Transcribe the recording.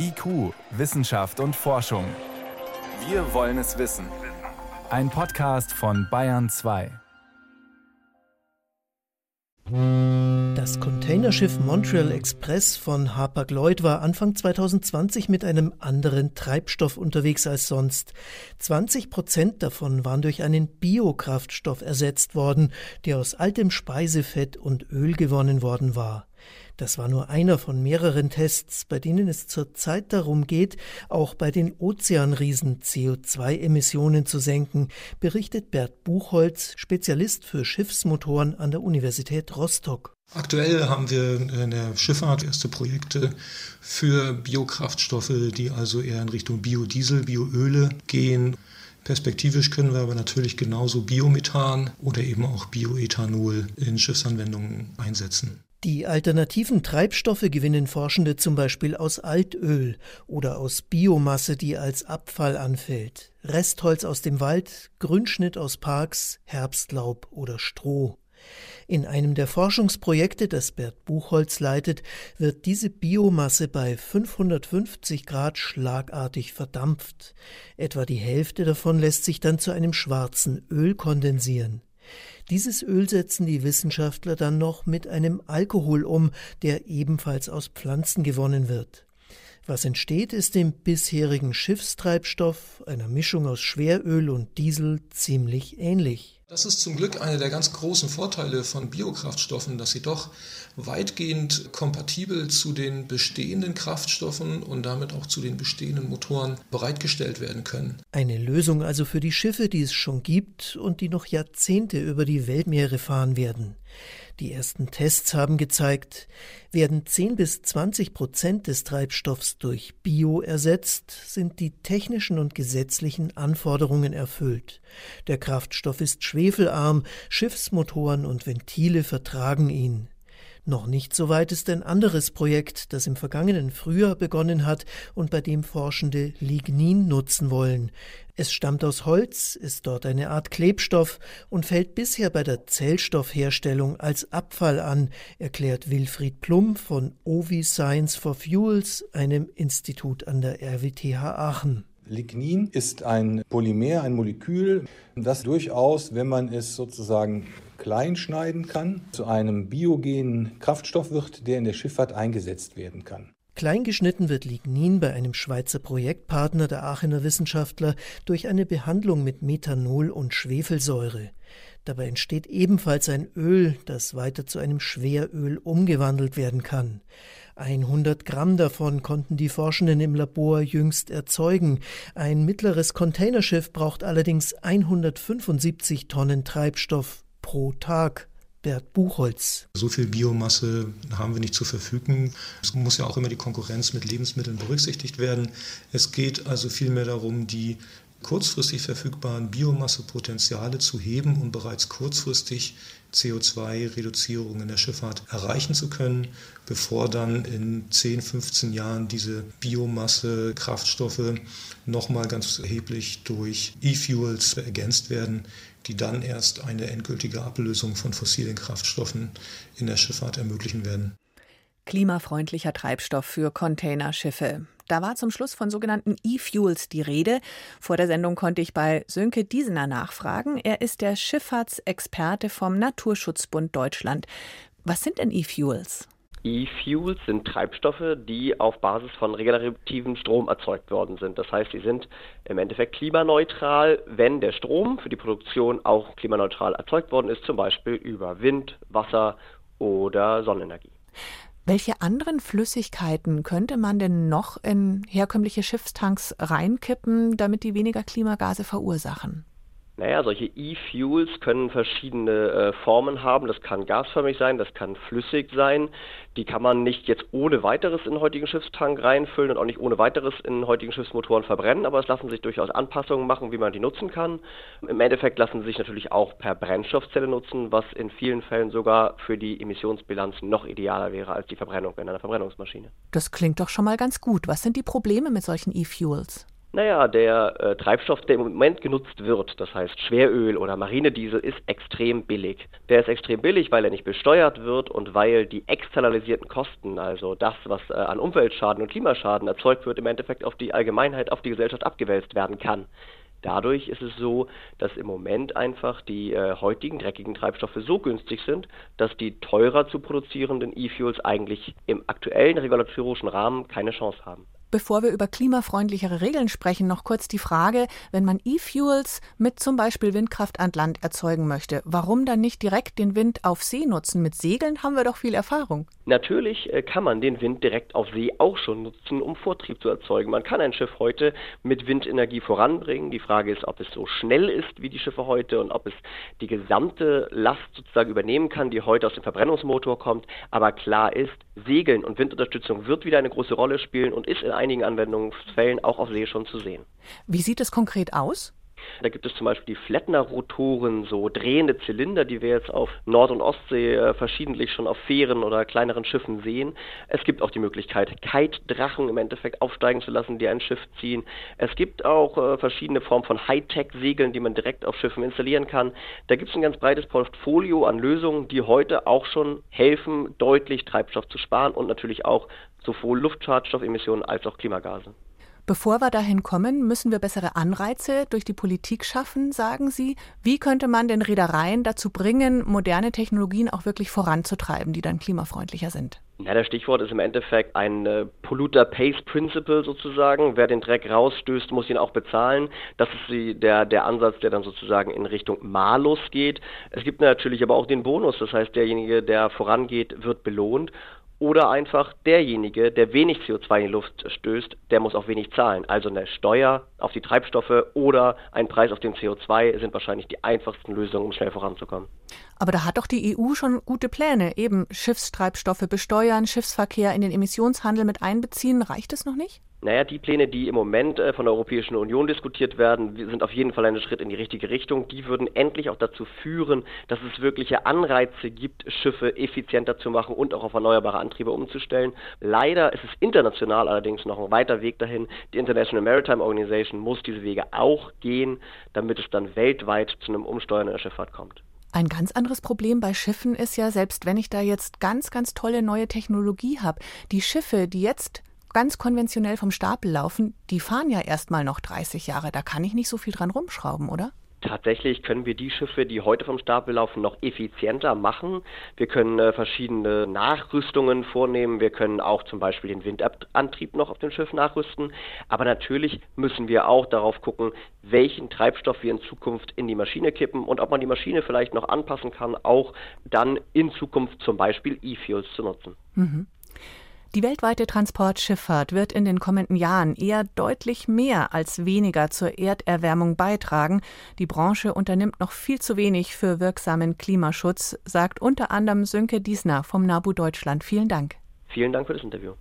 IQ, Wissenschaft und Forschung. Wir wollen es wissen. Ein Podcast von Bayern 2. Das Containerschiff Montreal Express von Hapag-Lloyd war Anfang 2020 mit einem anderen Treibstoff unterwegs als sonst. 20 Prozent davon waren durch einen Biokraftstoff ersetzt worden, der aus altem Speisefett und Öl gewonnen worden war. Das war nur einer von mehreren Tests, bei denen es zurzeit darum geht, auch bei den Ozeanriesen CO2-Emissionen zu senken, berichtet Bert Buchholz, Spezialist für Schiffsmotoren an der Universität Rostock. Aktuell haben wir in der Schifffahrt erste Projekte für Biokraftstoffe, die also eher in Richtung Biodiesel, Bioöle gehen. Perspektivisch können wir aber natürlich genauso Biomethan oder eben auch Bioethanol in Schiffsanwendungen einsetzen. Die alternativen Treibstoffe gewinnen Forschende zum Beispiel aus Altöl oder aus Biomasse, die als Abfall anfällt, Restholz aus dem Wald, Grünschnitt aus Parks, Herbstlaub oder Stroh. In einem der Forschungsprojekte, das Bert Buchholz leitet, wird diese Biomasse bei 550 Grad schlagartig verdampft. Etwa die Hälfte davon lässt sich dann zu einem schwarzen Öl kondensieren. Dieses Öl setzen die Wissenschaftler dann noch mit einem Alkohol um, der ebenfalls aus Pflanzen gewonnen wird. Was entsteht, ist dem bisherigen Schiffstreibstoff, einer Mischung aus Schweröl und Diesel, ziemlich ähnlich. Das ist zum Glück einer der ganz großen Vorteile von Biokraftstoffen, dass sie doch weitgehend kompatibel zu den bestehenden Kraftstoffen und damit auch zu den bestehenden Motoren bereitgestellt werden können. Eine Lösung also für die Schiffe, die es schon gibt und die noch Jahrzehnte über die Weltmeere fahren werden. Die ersten Tests haben gezeigt, werden 10 bis 20 Prozent des Treibstoffs durch Bio ersetzt, sind die technischen und gesetzlichen Anforderungen erfüllt. Der Kraftstoff ist schwefelarm, Schiffsmotoren und Ventile vertragen ihn. Noch nicht so weit ist ein anderes Projekt, das im vergangenen Frühjahr begonnen hat und bei dem Forschende Lignin nutzen wollen. Es stammt aus Holz, ist dort eine Art Klebstoff und fällt bisher bei der Zellstoffherstellung als Abfall an, erklärt Wilfried Plum von OVI Science for Fuels, einem Institut an der RWTH Aachen. Lignin ist ein Polymer, ein Molekül, das durchaus, wenn man es sozusagen klein schneiden kann, zu einem biogenen Kraftstoff wird, der in der Schifffahrt eingesetzt werden kann. Kleingeschnitten wird Lignin bei einem Schweizer Projektpartner der Aachener Wissenschaftler durch eine Behandlung mit Methanol und Schwefelsäure. Dabei entsteht ebenfalls ein Öl, das weiter zu einem Schweröl umgewandelt werden kann. 100 Gramm davon konnten die Forschenden im Labor jüngst erzeugen. Ein mittleres Containerschiff braucht allerdings 175 Tonnen Treibstoff pro Tag. Bert Buchholz. So viel Biomasse haben wir nicht zur Verfügung. Es muss ja auch immer die Konkurrenz mit Lebensmitteln berücksichtigt werden. Es geht also vielmehr darum, die kurzfristig verfügbaren Biomassepotenziale zu heben und bereits kurzfristig CO2-Reduzierung in der Schifffahrt erreichen zu können, bevor dann in 10, 15 Jahren diese Biomasse, Kraftstoffe nochmal ganz erheblich durch E-Fuels ergänzt werden, die dann erst eine endgültige Ablösung von fossilen Kraftstoffen in der Schifffahrt ermöglichen werden. Klimafreundlicher Treibstoff für Containerschiffe. Da war zum Schluss von sogenannten E-Fuels die Rede. Vor der Sendung konnte ich bei Sönke Diesener nachfragen. Er ist der Schifffahrtsexperte vom Naturschutzbund Deutschland. Was sind denn E-Fuels? E-Fuels sind Treibstoffe, die auf Basis von regenerativen Strom erzeugt worden sind. Das heißt, sie sind im Endeffekt klimaneutral, wenn der Strom für die Produktion auch klimaneutral erzeugt worden ist, zum Beispiel über Wind, Wasser oder Sonnenenergie. Welche anderen Flüssigkeiten könnte man denn noch in herkömmliche Schiffstanks reinkippen, damit die weniger Klimagase verursachen? Naja, solche E-Fuels können verschiedene äh, Formen haben. Das kann gasförmig sein, das kann flüssig sein. Die kann man nicht jetzt ohne weiteres in den heutigen Schiffstank reinfüllen und auch nicht ohne weiteres in heutigen Schiffsmotoren verbrennen, aber es lassen sich durchaus Anpassungen machen, wie man die nutzen kann. Im Endeffekt lassen sie sich natürlich auch per Brennstoffzelle nutzen, was in vielen Fällen sogar für die Emissionsbilanz noch idealer wäre als die Verbrennung in einer Verbrennungsmaschine. Das klingt doch schon mal ganz gut. Was sind die Probleme mit solchen E-Fuels? Naja, der äh, Treibstoff, der im Moment genutzt wird, das heißt Schweröl oder Marinediesel, ist extrem billig. Der ist extrem billig, weil er nicht besteuert wird und weil die externalisierten Kosten, also das, was äh, an Umweltschaden und Klimaschaden erzeugt wird, im Endeffekt auf die Allgemeinheit, auf die Gesellschaft abgewälzt werden kann. Dadurch ist es so, dass im Moment einfach die äh, heutigen dreckigen Treibstoffe so günstig sind, dass die teurer zu produzierenden E-Fuels eigentlich im aktuellen regulatorischen Rahmen keine Chance haben. Bevor wir über klimafreundlichere Regeln sprechen, noch kurz die Frage, wenn man E-Fuels mit zum Beispiel Windkraft an Land erzeugen möchte, warum dann nicht direkt den Wind auf See nutzen? Mit Segeln haben wir doch viel Erfahrung. Natürlich äh, kann man den Wind direkt auf See auch schon nutzen, um Vortrieb zu erzeugen. Man kann ein Schiff heute mit Windenergie voranbringen. Die Frage ist, ob es so schnell ist wie die Schiffe heute und ob es die gesamte Last sozusagen übernehmen kann, die heute aus dem Verbrennungsmotor kommt. Aber klar ist, Segeln und Windunterstützung wird wieder eine große Rolle spielen und ist in einigen Anwendungsfällen auch auf See schon zu sehen. Wie sieht es konkret aus? Da gibt es zum Beispiel die Flettner-Rotoren, so drehende Zylinder, die wir jetzt auf Nord- und Ostsee äh, verschiedentlich schon auf Fähren oder kleineren Schiffen sehen. Es gibt auch die Möglichkeit, Kite-Drachen im Endeffekt aufsteigen zu lassen, die ein Schiff ziehen. Es gibt auch äh, verschiedene Formen von Hightech-Segeln, die man direkt auf Schiffen installieren kann. Da gibt es ein ganz breites Portfolio an Lösungen, die heute auch schon helfen, deutlich Treibstoff zu sparen und natürlich auch sowohl Luftschadstoffemissionen als auch Klimagase. Bevor wir dahin kommen, müssen wir bessere Anreize durch die Politik schaffen, sagen Sie. Wie könnte man den Reedereien dazu bringen, moderne Technologien auch wirklich voranzutreiben, die dann klimafreundlicher sind? Ja, das Stichwort ist im Endeffekt ein äh, Polluter Pays Principle sozusagen. Wer den Dreck rausstößt, muss ihn auch bezahlen. Das ist die, der, der Ansatz, der dann sozusagen in Richtung Malus geht. Es gibt natürlich aber auch den Bonus. Das heißt, derjenige, der vorangeht, wird belohnt. Oder einfach derjenige, der wenig CO2 in die Luft stößt, der muss auch wenig zahlen. Also eine Steuer auf die Treibstoffe oder ein Preis auf den CO2 sind wahrscheinlich die einfachsten Lösungen, um schnell voranzukommen. Aber da hat doch die EU schon gute Pläne. Eben Schiffstreibstoffe besteuern, Schiffsverkehr in den Emissionshandel mit einbeziehen. Reicht es noch nicht? Naja, die Pläne, die im Moment äh, von der Europäischen Union diskutiert werden, sind auf jeden Fall ein Schritt in die richtige Richtung. Die würden endlich auch dazu führen, dass es wirkliche Anreize gibt, Schiffe effizienter zu machen und auch auf erneuerbare Antriebe umzustellen. Leider ist es international allerdings noch ein weiter Weg dahin. Die International Maritime Organization muss diese Wege auch gehen, damit es dann weltweit zu einem Umsteuern in der Schifffahrt kommt. Ein ganz anderes Problem bei Schiffen ist ja, selbst wenn ich da jetzt ganz, ganz tolle neue Technologie habe, die Schiffe, die jetzt ganz konventionell vom Stapel laufen, die fahren ja erstmal noch 30 Jahre. Da kann ich nicht so viel dran rumschrauben, oder? Tatsächlich können wir die Schiffe, die heute vom Stapel laufen, noch effizienter machen. Wir können äh, verschiedene Nachrüstungen vornehmen. Wir können auch zum Beispiel den Windantrieb noch auf dem Schiff nachrüsten. Aber natürlich müssen wir auch darauf gucken, welchen Treibstoff wir in Zukunft in die Maschine kippen und ob man die Maschine vielleicht noch anpassen kann, auch dann in Zukunft zum Beispiel E-Fuels zu nutzen. Mhm. Die weltweite Transportschifffahrt wird in den kommenden Jahren eher deutlich mehr als weniger zur Erderwärmung beitragen. Die Branche unternimmt noch viel zu wenig für wirksamen Klimaschutz, sagt unter anderem Sönke Diesner vom NABU Deutschland. Vielen Dank. Vielen Dank für das Interview.